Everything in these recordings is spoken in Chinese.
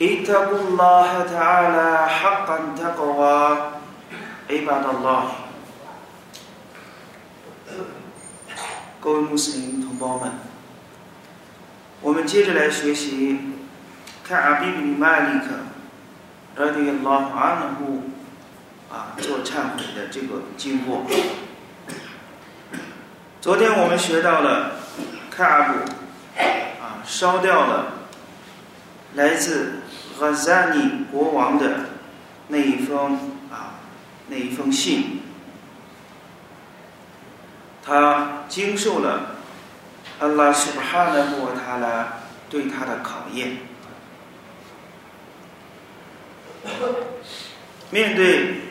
اتقوا الله تعالى حقا تقوى عباد الله 各位穆斯林同胞们，我们接着来学习看阿比比尼麦利克 radiyallahu anhu 啊做忏悔的这个经过。昨天我们学到了卡阿布啊烧掉了来自 哈扎尼国王的那一封啊那一封信，他经受了阿拉苏巴哈纳布塔拉对他的考验。面对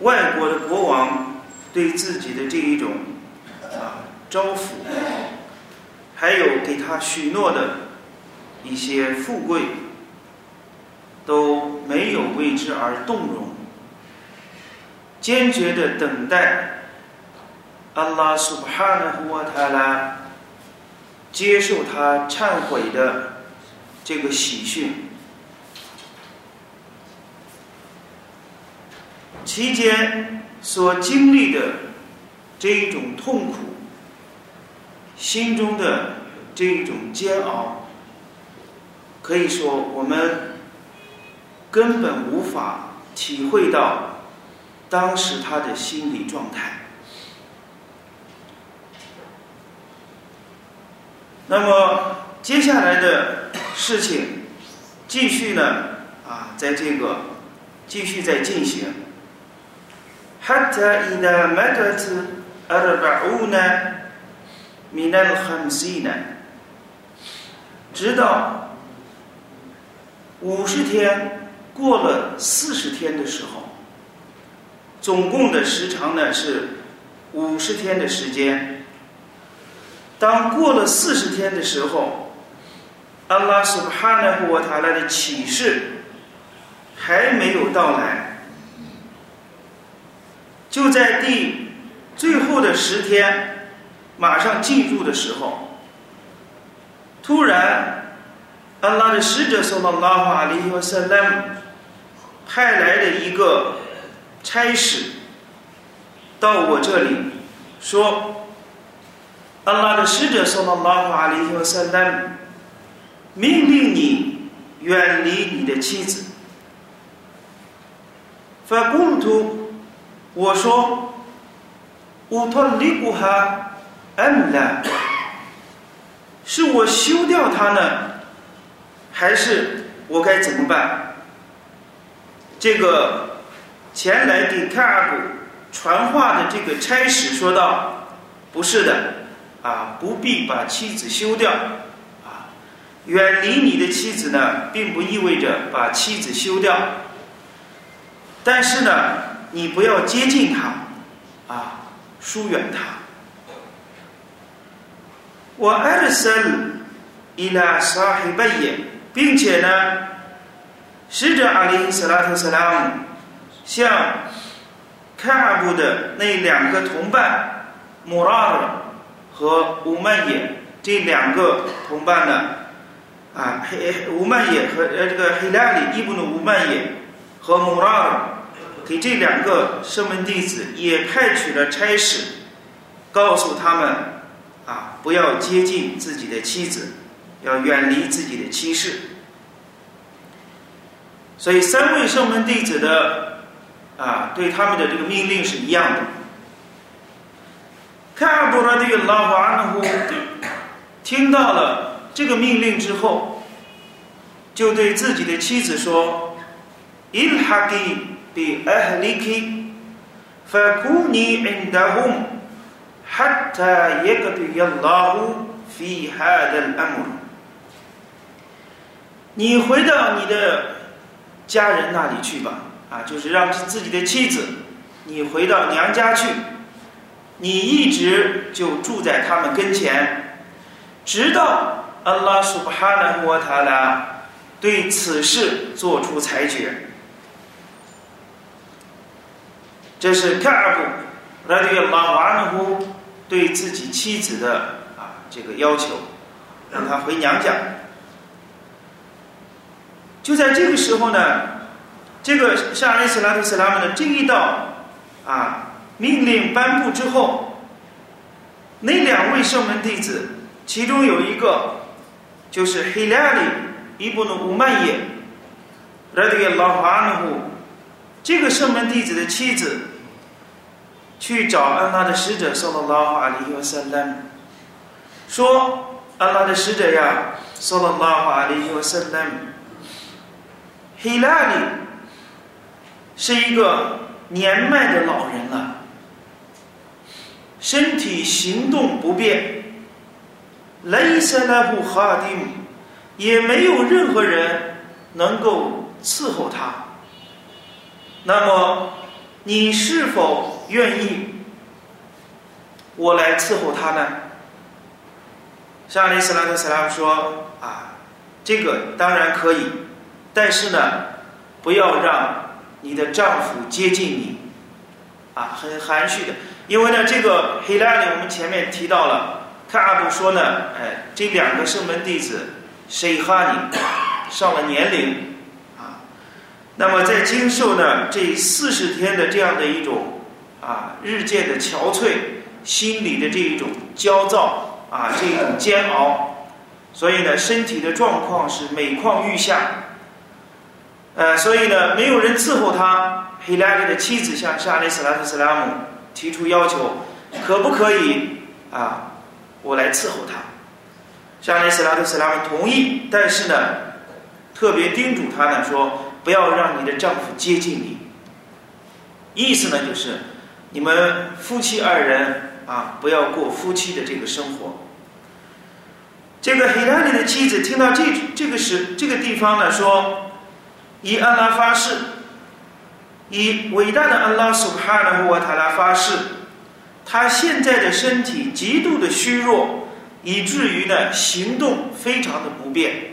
外国的国王对自己的这一种啊招抚，还有给他许诺的一些富贵，都没有为之而动容，坚决的等待安拉苏巴哈纳胡瓦塔拉接受他忏悔的这个喜讯。期间所经历的这一种痛苦，心中的这一种煎熬，可以说我们根本无法体会到当时他的心理状态。那么接下来的事情继续呢啊，在这个继续在进行。حتى إذا مدت أربعون من الخمسين 直到五十天 过了四十天的时候，总共的时长呢是五十天的时间。当过了四十天的时候，安拉苏哈纳布瓦塔拉的启示还没有到来。就在第最后的十天，马上进入的时候，突然，安拉的使者送到拉法里和塞拉姆派来的一个差使到我这里，说，阿拉的使者送到拉法里和塞拉姆命令你远离你的妻子。法古图。我说：“乌托利古哈恩拉，是我休掉他呢，还是我该怎么办？”这个前来给卡尔古传话的这个差使说道：“不是的，啊，不必把妻子休掉，啊，远离你的妻子呢，并不意味着把妻子休掉，但是呢。”你不要接近他，啊，疏远他。我艾尔森伊拉沙黑贝耶，并且呢，使者阿里斯拉特斯拉姆向卡布的那两个同伴穆拉尔和乌曼耶这两个同伴呢，啊，黑乌曼耶和呃这个黑拉里伊布努乌曼耶和穆拉尔。给这两个圣门弟子也派去了差使，告诉他们啊，不要接近自己的妻子，要远离自己的妻室。所以三位圣门弟子的啊，对他们的这个命令是一样的。看布拉蒂拉瓦听到了这个命令之后，就对自己的妻子说：“In hadi bi ahliki fakuni indahum hatta yallahu fi hadal。”你回到你的。家人那里去吧，啊，就是让自己的妻子，你回到娘家去，你一直就住在他们跟前，直到阿拉苏布哈纳沃塔拉对此事做出裁决。这是卡尔布拉迪亚拉瓦努呼对自己妻子的啊这个要求，让他回娘家。就在这个时候呢，这个沙利斯拉特斯拉姆的这一道啊命令颁布之后，那两位圣门弟子，其中有一个就是黑拉里伊布努乌曼耶拉迪亚拉瓦努呼，这个圣门弟子的妻子。去找安拉的使者，说了拉哈里尤萨拉姆，说安拉的使者呀，说了拉哈里尤萨拉姆，希拉里是一个年迈的老人了，身体行动不便，雷塞拉布哈丁也没有任何人能够伺候他，那么。你是否愿意我来伺候他呢？沙利斯拉特·斯拉说：“啊，这个当然可以，但是呢，不要让你的丈夫接近你。”啊，很含蓄的，因为呢，这个黑拉里我们前面提到了，他阿布说呢，哎，这两个圣门弟子谁哈尼上了年龄。啊那么，在经受呢这四十天的这样的一种啊日渐的憔悴，心里的这一种焦躁啊这种煎熬，所以呢身体的状况是每况愈下。呃，所以呢没有人伺候他。黑拉里的妻子向沙利斯拉特斯拉姆提出要求，可不可以啊我来伺候他？沙利斯拉特斯拉姆同意，但是呢特别叮嘱他呢说。不要让你的丈夫接近你。意思呢，就是你们夫妻二人啊，不要过夫妻的这个生活。这个黑拉里的妻子听到这这个是这个地方呢，说以安拉发誓，以伟大的安拉苏哈纳沃塔拉发誓，他现在的身体极度的虚弱，以至于呢行动非常的不便。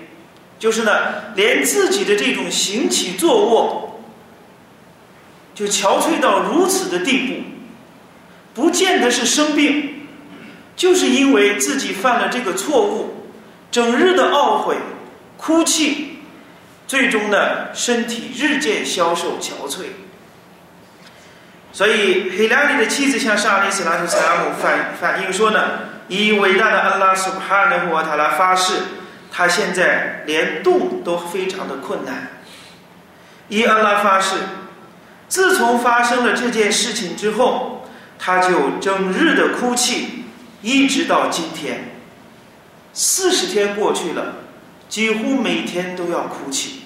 就是呢，连自己的这种行起坐卧，就憔悴到如此的地步，不见得是生病，就是因为自己犯了这个错误，整日的懊悔、哭泣，最终呢，身体日渐消瘦憔悴。所以，黑拉里的妻子向沙利斯拉图斯拉姆反反映说呢，以伟大的安拉苏哈纳胡瓦塔拉发誓。他现在连动都非常的困难。伊安拉发誓，自从发生了这件事情之后，他就整日的哭泣，一直到今天。四十天过去了，几乎每天都要哭泣。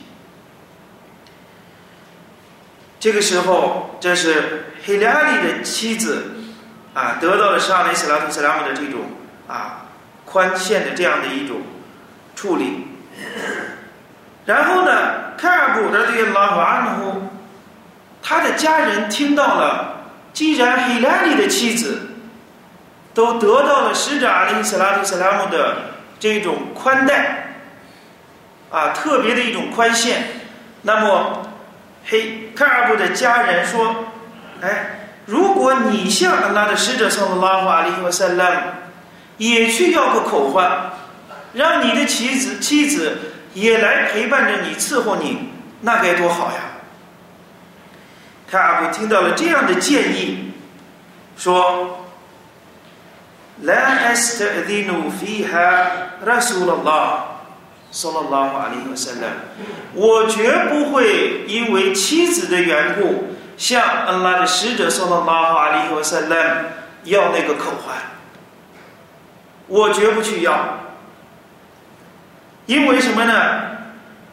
这个时候，这是黑拉里的妻子啊，得到了沙里斯拉图斯拉姆的这种啊宽限的这样的一种。处理，然后呢？卡尔布的这个拉瓦努呼，他的家人听到了，既然黑拉里的妻子都得到了使者阿里斯拉图斯拉姆的这种宽待，啊，特别的一种宽限，那么嘿卡尔布的家人说：“哎，如果你向阿拉的使者上的拉瓦里和塞拉姆也去要个口唤。”让你的妻子妻子也来陪伴着你伺候你，那该多好呀！卡阿布听到了这样的建议，说：“La estadinu fiha Rasulullah sallallahu alaihi wasallam。”我绝不会因为妻子的缘故向恩拉的使者 sallallahu alaihi wasallam 要那个口环，我绝不去要。因为什么呢？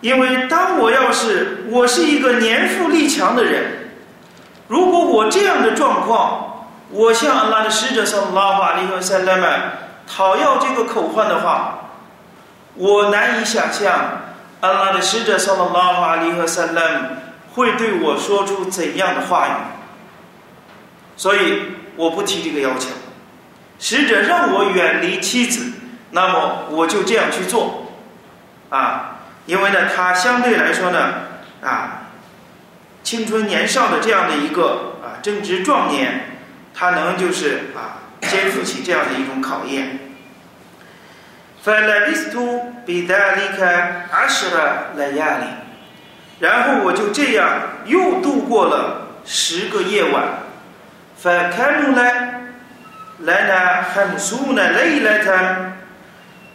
因为当我要是我是一个年富力强的人，如果我这样的状况，我向阿拉的使者说拉法利和塞拉曼讨要这个口环的话，我难以想象安拉的使者（萨拉拉哈里和萨拉姆会对我说出怎样的话语？所以我不提这个要求。使者让我远离妻子，那么我就这样去做，啊，因为呢，他相对来说呢，啊，青春年少的这样的一个啊正值壮年，他能就是啊肩负起这样的一种考验。فلبثت بذلك عشر ليال 然后我就这样又度过了十个夜晚。فكمل لنا خمسون ليلة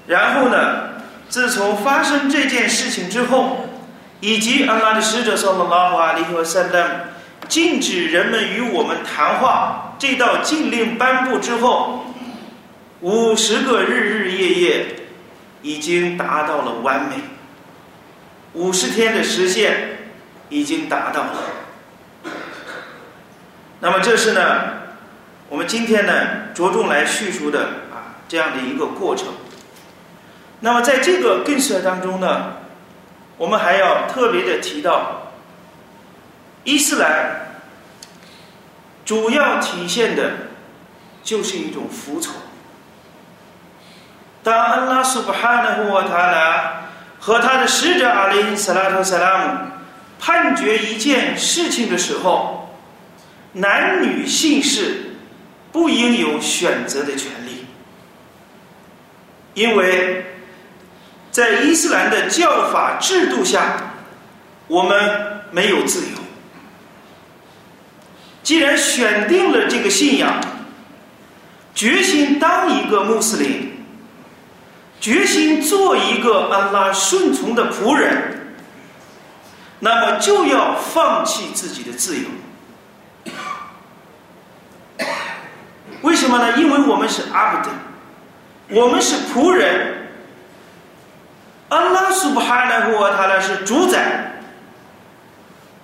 然后呢，自从发生这件事情之后，以及安拉的使者（说：“拉哈阿里和塞勒禁止人们与我们谈话，这道禁令颁布之后， 五十个日日夜夜。已经达到了完美，五十天的实现已经达到了。那么这是呢，我们今天呢着重来叙述的啊这样的一个过程。那么在这个更色当中呢，我们还要特别的提到，伊斯兰主要体现的就是一种服从。当安拉苏巴哈纳胡瓦塔拉和他的使者阿里斯拉特萨拉姆判决一件事情的时候，男女姓氏不应有选择的权利，因为在伊斯兰的教法制度下，我们没有自由。既然选定了这个信仰，决心当一个穆斯林。决心做一个安拉顺从的仆人，那么就要放弃自己的自由。为什么呢？因为我们是阿布德，我们是仆人。安拉苏布哈纳胡他呢是主宰，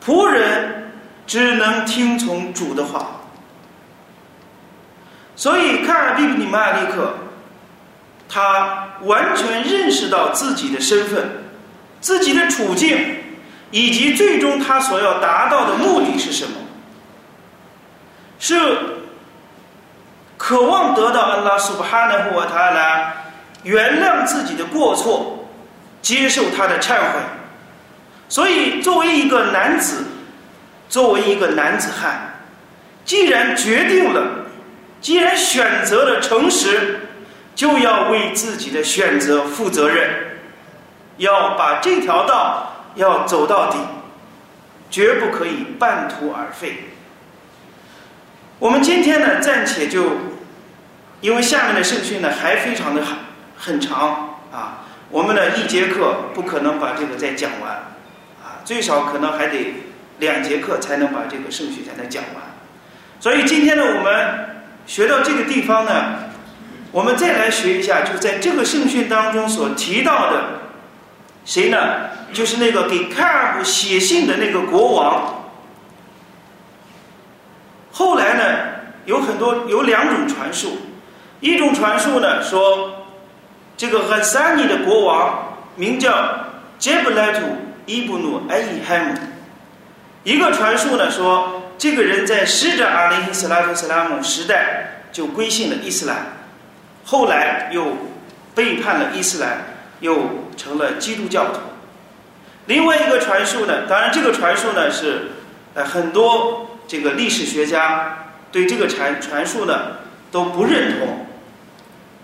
仆人只能听从主的话。所以，卡尔比比尼玛利克。他完全认识到自己的身份、自己的处境，以及最终他所要达到的目的是什么？是渴望得到安拉苏巴哈纳胡瓦塔拉原谅自己的过错，接受他的忏悔。所以，作为一个男子，作为一个男子汉，既然决定了，既然选择了诚实。就要为自己的选择负责任，要把这条道要走到底，绝不可以半途而废。我们今天呢，暂且就，因为下面的圣训呢还非常的很很长啊，我们呢一节课不可能把这个再讲完啊，最少可能还得两节课才能把这个圣训才能讲完。所以今天呢，我们学到这个地方呢。我们再来学一下，就在这个圣训当中所提到的，谁呢？就是那个给卡尔布写信的那个国王。后来呢，有很多有两种传述，一种传述呢说，这个和三尼的国王名叫杰布莱图伊布努埃伊海姆。一个传述呢说，这个人在使者阿里斯拉特斯拉姆时代就归信了伊斯兰。后来又背叛了伊斯兰，又成了基督教徒。另外一个传述呢，当然这个传述呢是呃很多这个历史学家对这个传传述呢都不认同。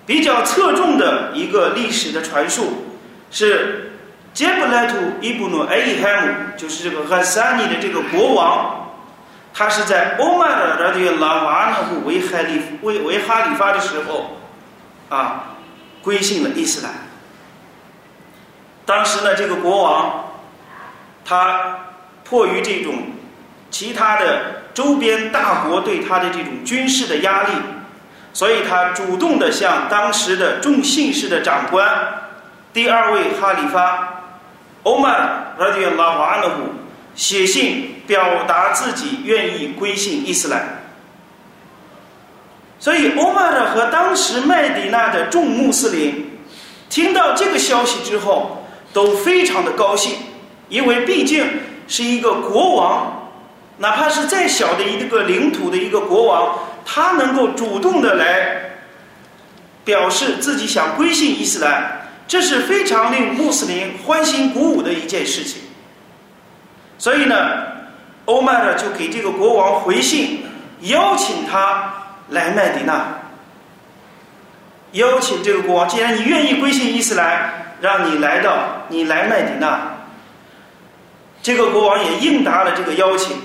比较侧重的一个历史的传述是杰布莱图伊布努埃伊海姆，就是这个哈萨尼的这个国王，他是在欧曼的拉迪拉瓦纳布为哈里为为哈里发的时候。啊，归信了伊斯兰。当时呢，这个国王，他迫于这种其他的周边大国对他的这种军事的压力，所以他主动的向当时的众信士的长官，第二位哈里发欧曼拉迪拉瓦纳姆写信，表达自己愿意归信伊斯兰。所以，欧麦尔和当时麦迪娜的众穆斯林听到这个消息之后，都非常的高兴，因为毕竟是一个国王，哪怕是再小的一个领土的一个国王，他能够主动的来表示自己想归信伊斯兰，这是非常令穆斯林欢欣鼓舞的一件事情。所以呢，欧麦尔就给这个国王回信，邀请他来麦迪那。邀请这个国王，既然你愿意归信伊斯兰，让你来到你来麦迪那。这个国王也应答了这个邀请，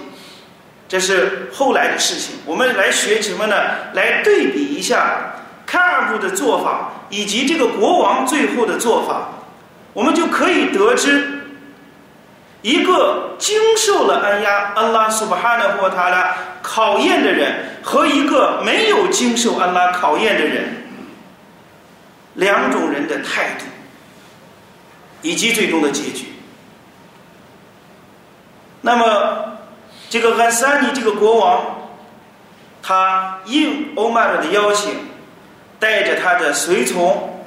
这是后来的事情。我们来学什么呢？来对比一下卡尔布的做法以及这个国王最后的做法，我们就可以得知，一个经受了安压安拉苏巴哈纳霍塔拉考验的人和一个没有经受安拉考验的人。两种人的态度，以及最终的结局。那么，这个安萨尼这个国王，他应欧麦尔的邀请，带着他的随从，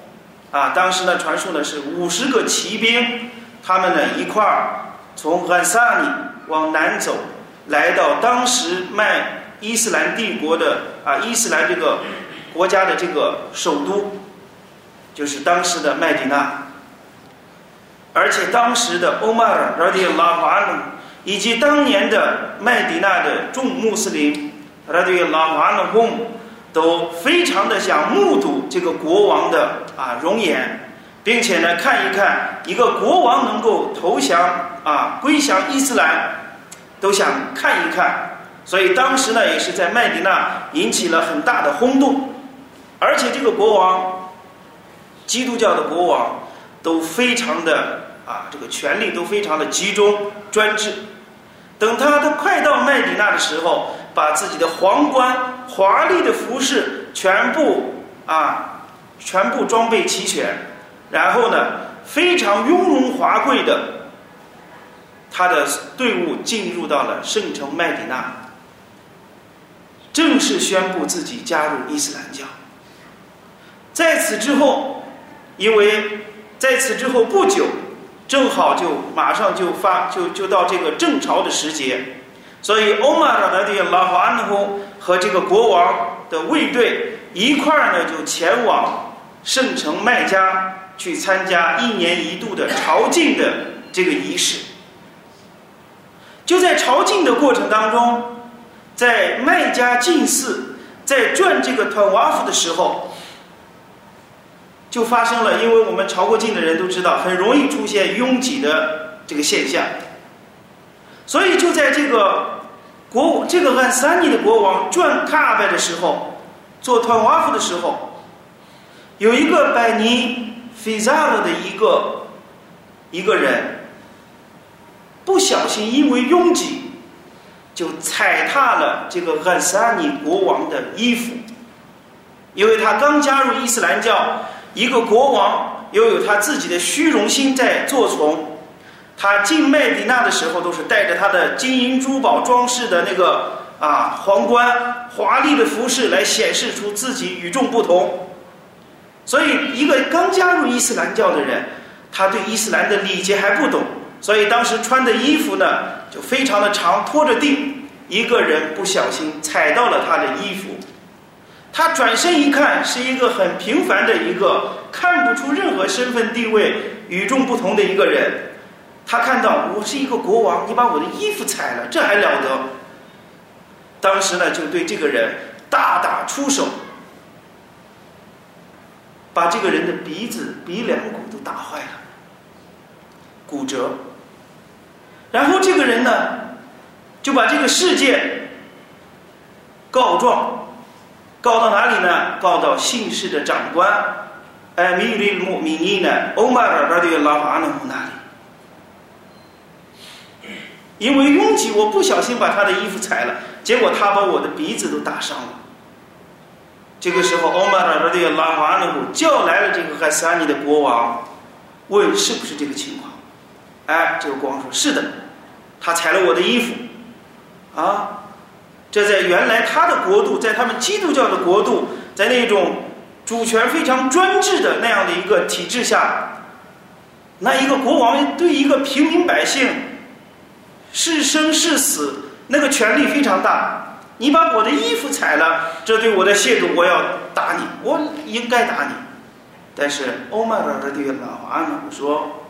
啊，当时呢传说呢是五十个骑兵，他们呢一块儿从安萨尼往南走，来到当时麦伊斯兰帝国的啊伊斯兰这个国家的这个首都。就是当时的麦迪娜，而且当时的欧麦尔拉迪拉瓦努以及当年的麦迪娜的众穆斯林拉迪拉瓦努翁都非常的想目睹这个国王的啊容颜，并且呢看一看一个国王能够投降啊归降伊斯兰，都想看一看，所以当时呢也是在麦迪娜引起了很大的轰动，而且这个国王。基督教的国王都非常的啊，这个权力都非常的集中专制。等他他快到麦迪那的时候，把自己的皇冠、华丽的服饰全部啊，全部装备齐全，然后呢，非常雍容华贵的，他的队伍进入到了圣城麦迪纳，正式宣布自己加入伊斯兰教。在此之后。因为在此之后不久，正好就马上就发就就到这个正朝的时节，所以欧玛尔的这拉法安呼和这个国王的卫队一块儿呢就前往圣城麦加去参加一年一度的朝觐的这个仪式。就在朝觐的过程当中，在麦加进寺在转这个团瓦夫的时候。就发生了，因为我们朝过境的人都知道，很容易出现拥挤的这个现象。所以就在这个国这个按三尼的国王转卡拜的时候，做团瓦夫的时候，有一个百尼菲扎勒的一个一个人，不小心因为拥挤，就踩踏了这个按三尼国王的衣服，因为他刚加入伊斯兰教。一个国王又有他自己的虚荣心在作从，他进麦迪那的时候都是带着他的金银珠宝装饰的那个啊皇冠、华丽的服饰来显示出自己与众不同。所以，一个刚加入伊斯兰教的人，他对伊斯兰的礼节还不懂，所以当时穿的衣服呢就非常的长，拖着地。一个人不小心踩到了他的衣服。他转身一看，是一个很平凡的一个看不出任何身份地位、与众不同的一个人。他看到我是一个国王，你把我的衣服踩了，这还了得？当时呢，就对这个人大打出手，把这个人的鼻子、鼻梁骨都打坏了，骨折。然后这个人呢，就把这个事件告状。告到哪里呢？告到姓氏的长官，哎，米利姆米尼呢？欧麦尔拉的拉瓦努姆那里？因为拥挤，我不小心把他的衣服踩了，结果他把我的鼻子都打伤了。这个时候，欧麦尔拉的拉瓦努姆叫来了这个海萨尼的国王，问是不是这个情况？哎，这个国王说：是的，他踩了我的衣服，啊。这在原来他的国度，在他们基督教的国度，在那种主权非常专制的那样的一个体制下，那一个国王对一个平民百姓是生是死，那个权力非常大。你把我的衣服踩了，这对我的亵渎，我要打你，我应该打你。但是欧麦尔的这个老阿姆说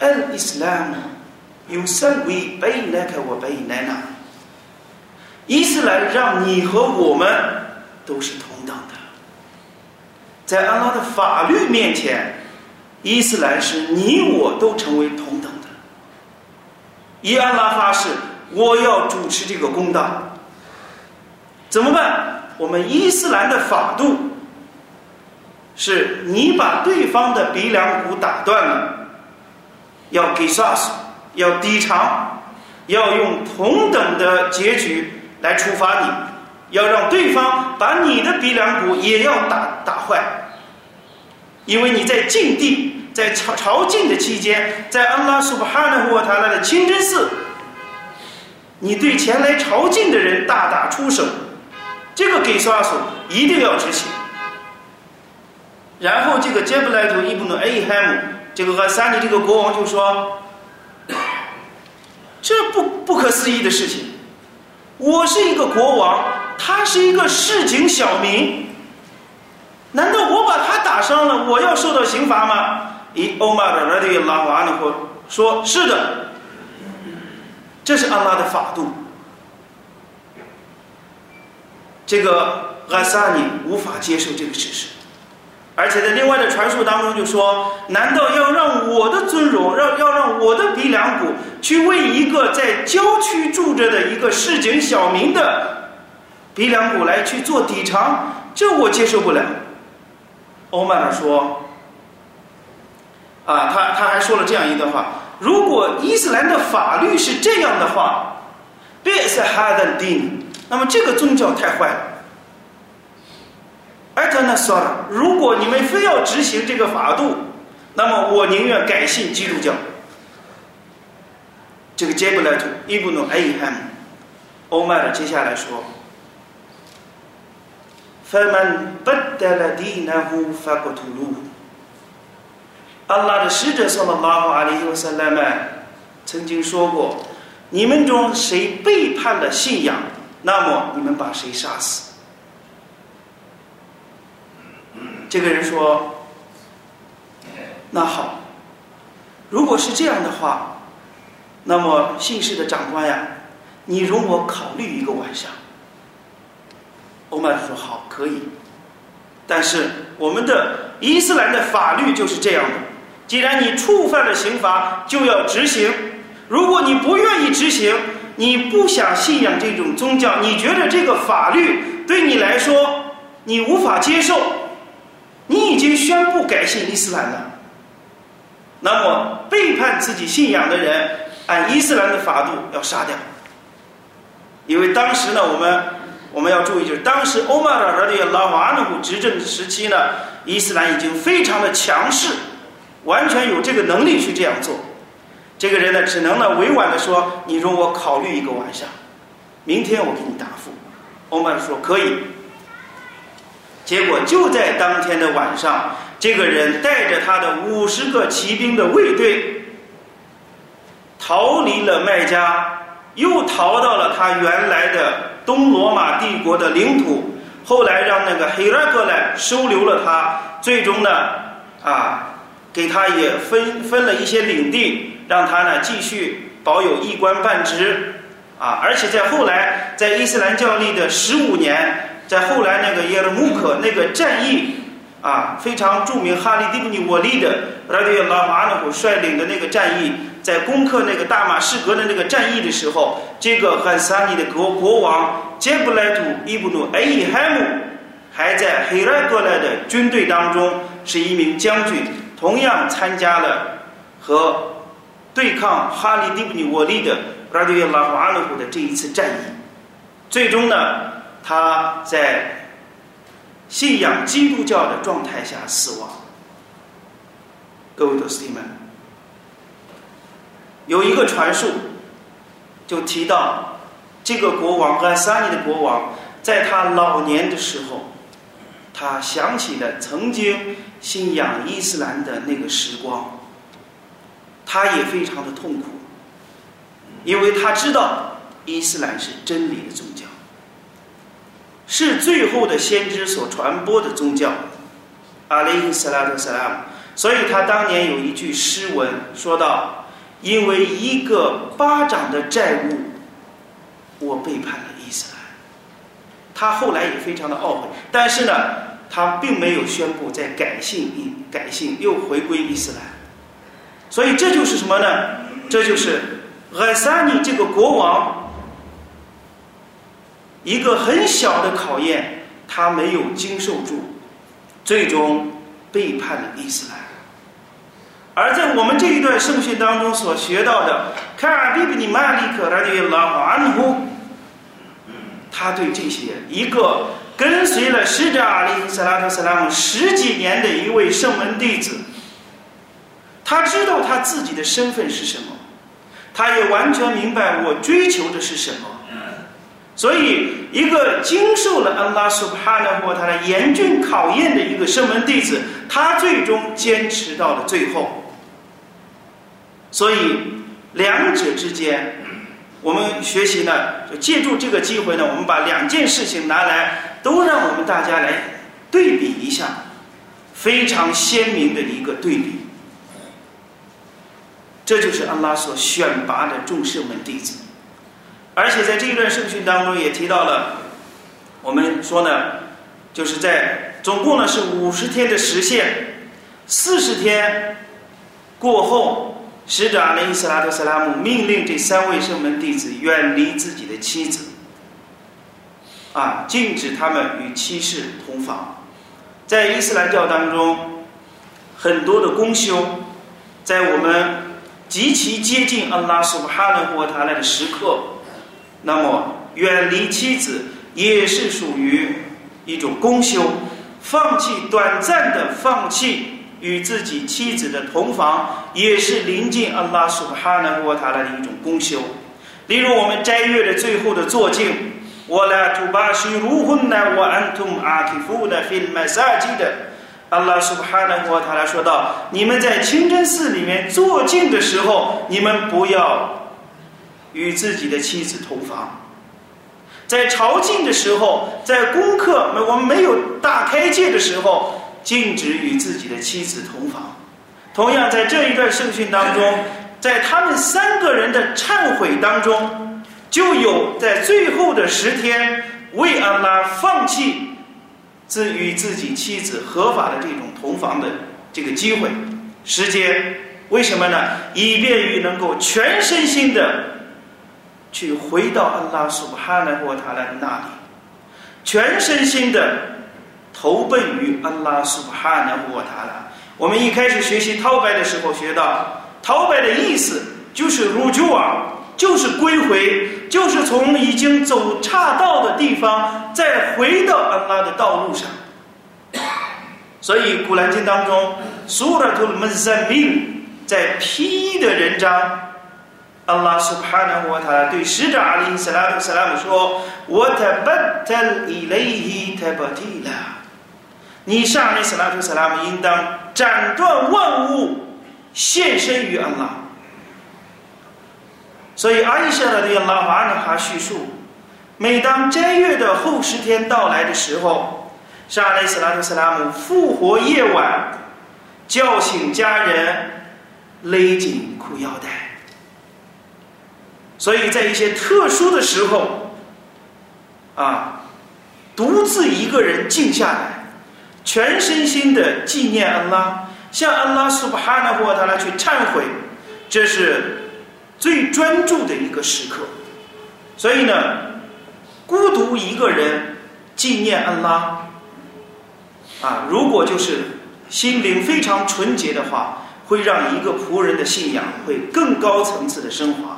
：“Al-Islam bainaka wa bainana。”伊斯兰让你和我们都是同等的，在安拉的法律面前，伊斯兰是你我都成为同等的。以安拉发誓，我要主持这个公道。怎么办？我们伊斯兰的法度是你把对方的鼻梁骨打断了，要给杀死，要抵偿，要用同等的结局。来处罚你，要让对方把你的鼻梁骨也要打打坏，因为你在禁地，在朝朝觐的期间，在安拉苏巴哈纳沃塔拉的清真寺，你对前来朝觐的人大打出手，这个给刷索一定要执行。然后这个杰布莱图伊布努埃海姆这个阿萨尼这个国王就说，这不不可思议的事情。我是一个国王，他是一个市井小民，难道我把他打伤了，我要受到刑罚吗？咦，欧玛的拉迪拉瓦呢？说说是的，这是安拉的法度。这个阿萨尼无法接受这个事实。而且在另外的传述当中就说：难道要让我的尊荣，让要让我的鼻梁骨去为一个在郊区住着的一个市井小民的鼻梁骨来去做抵偿？这我接受不了。欧曼尔说：啊，他他还说了这样一段话：如果伊斯兰的法律是这样的话，别是哈德丁，那么这个宗教太坏了。艾特那算了，如果你们非要执行这个法度，那么我宁愿改信基督教。这个杰布莱图伊布努埃伊汉欧麦尔接下来说：“فمن بدل دينه فقتلوه。”阿拉的使者说了拉哈阿里和萨拉曼曾经说过：“你们中谁背叛了信仰，那么你们把谁杀死。” ”这个人说：“那好，如果是这样的话，那么姓氏的长官呀，你容我考虑一个晚上。”欧麦说：“好，可以。但是我们的伊斯兰的法律就是这样的，既然你触犯了刑罚，就要执行。如果你不愿意执行，你不想信仰这种宗教，你觉得这个法律对你来说你无法接受。”已经宣布改信伊斯兰了，那么背叛自己信仰的人，按伊斯兰的法度要杀掉。因为当时呢，我们我们要注意，就是当时欧麦尔的拉瓦努执政时期呢，伊斯兰已经非常的强势，完全有这个能力去这样做。这个人呢，只能呢委婉的说：“你容我考虑一个晚上，明天我给你答复。”欧麦尔说：“可以。”结果就在当天的晚上，这个人带着他的五十个骑兵的卫队，逃离了麦加，又逃到了他原来的东罗马帝国的领土。后来让那个黑拉格来收留了他，最终呢，啊，给他也分分了一些领地，让他呢继续保有一官半职，啊，而且在后来在伊斯兰教历的十五年。在后来那个耶尔穆克那个战役啊，非常著名，哈利迪布尼沃利的拉迪拉马努虎率领的那个战役，在攻克那个大马士革的那个战役的时候，这个汉萨尼的国国王杰布莱图伊布努艾伊海姆还在黑拉格莱的军队当中是一名将军，同样参加了和对抗哈利迪布尼沃利的拉迪拉马努虎的这一次战役，最终呢。他在信仰基督教的状态下死亡。各位弟兄们，有一个传述，就提到这个国王和萨尼的国王，在他老年的时候，他想起了曾经信仰伊斯兰的那个时光，他也非常的痛苦，因为他知道伊斯兰是真理的宗教，是最后的先知所传播的宗教。阿里斯拉特萨拉姆，所以他当年有一句诗文说道：“因为一个巴掌的债务，我背叛了伊斯兰。”他后来也非常的懊悔，但是呢，他并没有宣布在改信，改信又回归伊斯兰。所以这就是什么呢？这就是艾萨尼这个国王一个很小的考验，他没有经受住，最终背叛了伊斯兰。而在我们这一段圣训当中所学到的，卡尔比比尼曼里克拉迪拉安呼。他对这些一个跟随了使者阿里和·萨拉特·萨拉姆十几年的一位圣门弟子，他知道他自己的身份是什么，他也完全明白我追求的是什么。所以，一个经受了安拉苏巴纳或他的严峻考验的一个圣门弟子，他最终坚持到了最后。所以，两者之间。我们学习呢，就借助这个机会呢，我们把两件事情拿来，都让我们大家来对比一下，非常鲜明的一个对比。这就是安拉所选拔的众圣门弟子，而且在这一段圣训当中也提到了，我们说呢，就是在总共呢是五十天的时限，四十天过后。使者阿里·斯拉特·斯拉姆命令这三位圣门弟子远离自己的妻子，啊，禁止他们与妻室同房。在伊斯兰教当中，很多的公修，在我们极其接近安拉苏哈纳霍塔来的时刻，那么远离妻子也是属于一种公修，放弃短暂的放弃。与自己妻子的同房，也是临近阿拉苏哈纳沃塔拉的一种功修。例如，我们斋月的最后的坐静，我来图巴西如婚呢，我安图阿提夫的菲麦萨基的，阿拉苏哈纳沃塔拉说道：你们在清真寺里面坐静的时候，你们不要与自己的妻子同房。在朝觐的时候，在功课我们没有大开戒的时候。禁止与自己的妻子同房。同样，在这一段圣训当中，在他们三个人的忏悔当中，就有在最后的十天为安拉放弃自与自己妻子合法的这种同房的这个机会时间。为什么呢？以便于能够全身心的去回到安拉苏哈纳国塔拉的那里，全身心的。投奔于安拉苏巴哈纳布塔拉。我们一开始学习陶白的时候学到，陶白的意思就是入住啊，就是归回，就是从已经走岔道的地方再回到安拉的道路上。所以古兰经当中，苏拉图门三命在披衣的人章，安拉苏巴哈纳布瓦塔拉对使者阿里斯拉姆斯拉姆说：“我特巴特伊雷伊特巴提拉。”你上阿里斯拉图萨拉姆应当斩断万物，献身于安拉。所以阿伊舍拉的拉瓦纳哈叙述，每当斋月的后十天到来的时候，上阿里斯拉图萨拉姆复活夜晚，叫醒家人，勒紧裤腰带。所以在一些特殊的时候，啊，独自一个人静下来。全身心的纪念安拉，向安拉苏巴哈纳霍塔拉去忏悔，这是最专注的一个时刻。所以呢，孤独一个人纪念安拉，啊，如果就是心灵非常纯洁的话，会让一个仆人的信仰会更高层次的升华。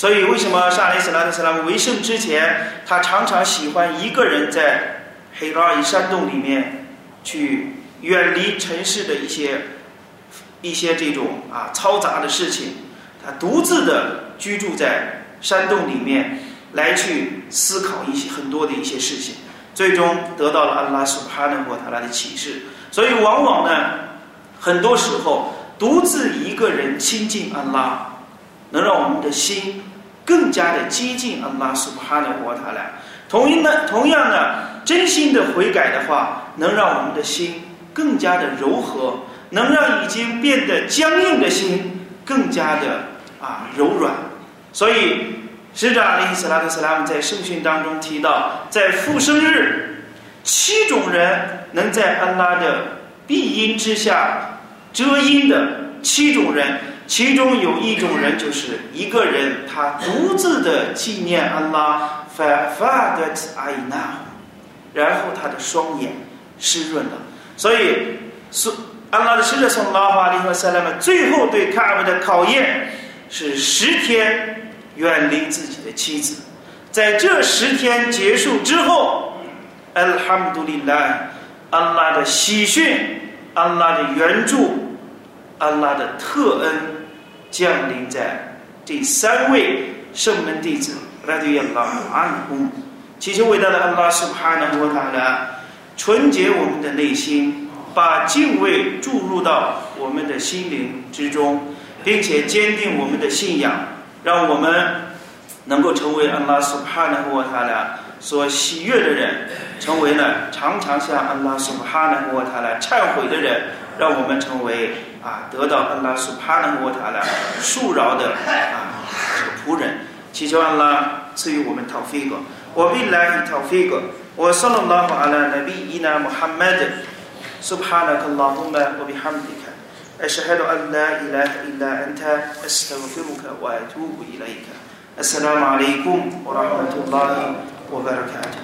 所以，为什么沙利斯拉特斯拉为圣之前，他常常喜欢一个人在？黑拉尔山洞里面，去远离城市的一些一些这种啊嘈杂的事情，他独自的居住在山洞里面，来去思考一些很多的一些事情，最终得到了安拉苏哈纳霍塔拉的启示。所以，往往呢，很多时候独自一个人亲近安拉，能让我们的心更加的接近安拉苏哈的沃塔来。同一呢，同样呢，真心的悔改的话，能让我们的心更加的柔和，能让已经变得僵硬的心更加的啊柔软。所以，使者阿里·斯拉特·斯拉姆在圣训当中提到，在复生日，七种人能在安拉的庇荫之下遮阴的七种人，其中有一种人就是一个人，他独自的纪念安拉。发的阿伊娜，然后他的双眼湿润了，所以是安拉的使者从拉法利和塞拉们最后对卡尔的考验是十天远离自己的妻子，在这十天结束之后，安哈姆杜里拉，安拉的喜讯，安拉的援助，安拉的特恩降临在这三位圣门弟子。来对亚拉安公，祈求伟大的安拉苏哈纳沃塔拉纯洁我们的内心，把敬畏注入到我们的心灵之中，并且坚定我们的信仰，让我们能够成为安拉苏哈纳沃塔拉所喜悦的人，成为呢常常向安拉苏哈纳沃塔拉忏悔的人，让我们成为啊得到安拉苏哈纳沃塔拉恕饶的啊这个仆人。祈求安拉赐予我们 توفيق وبالله توفيق وصلى الله على نبينا محمد سبحانك اللهم وبحمدك أشهد أن لا إله إلا أنت أستغفرك وأتوب إليك السلام عليكم ورحمة الله وبركاته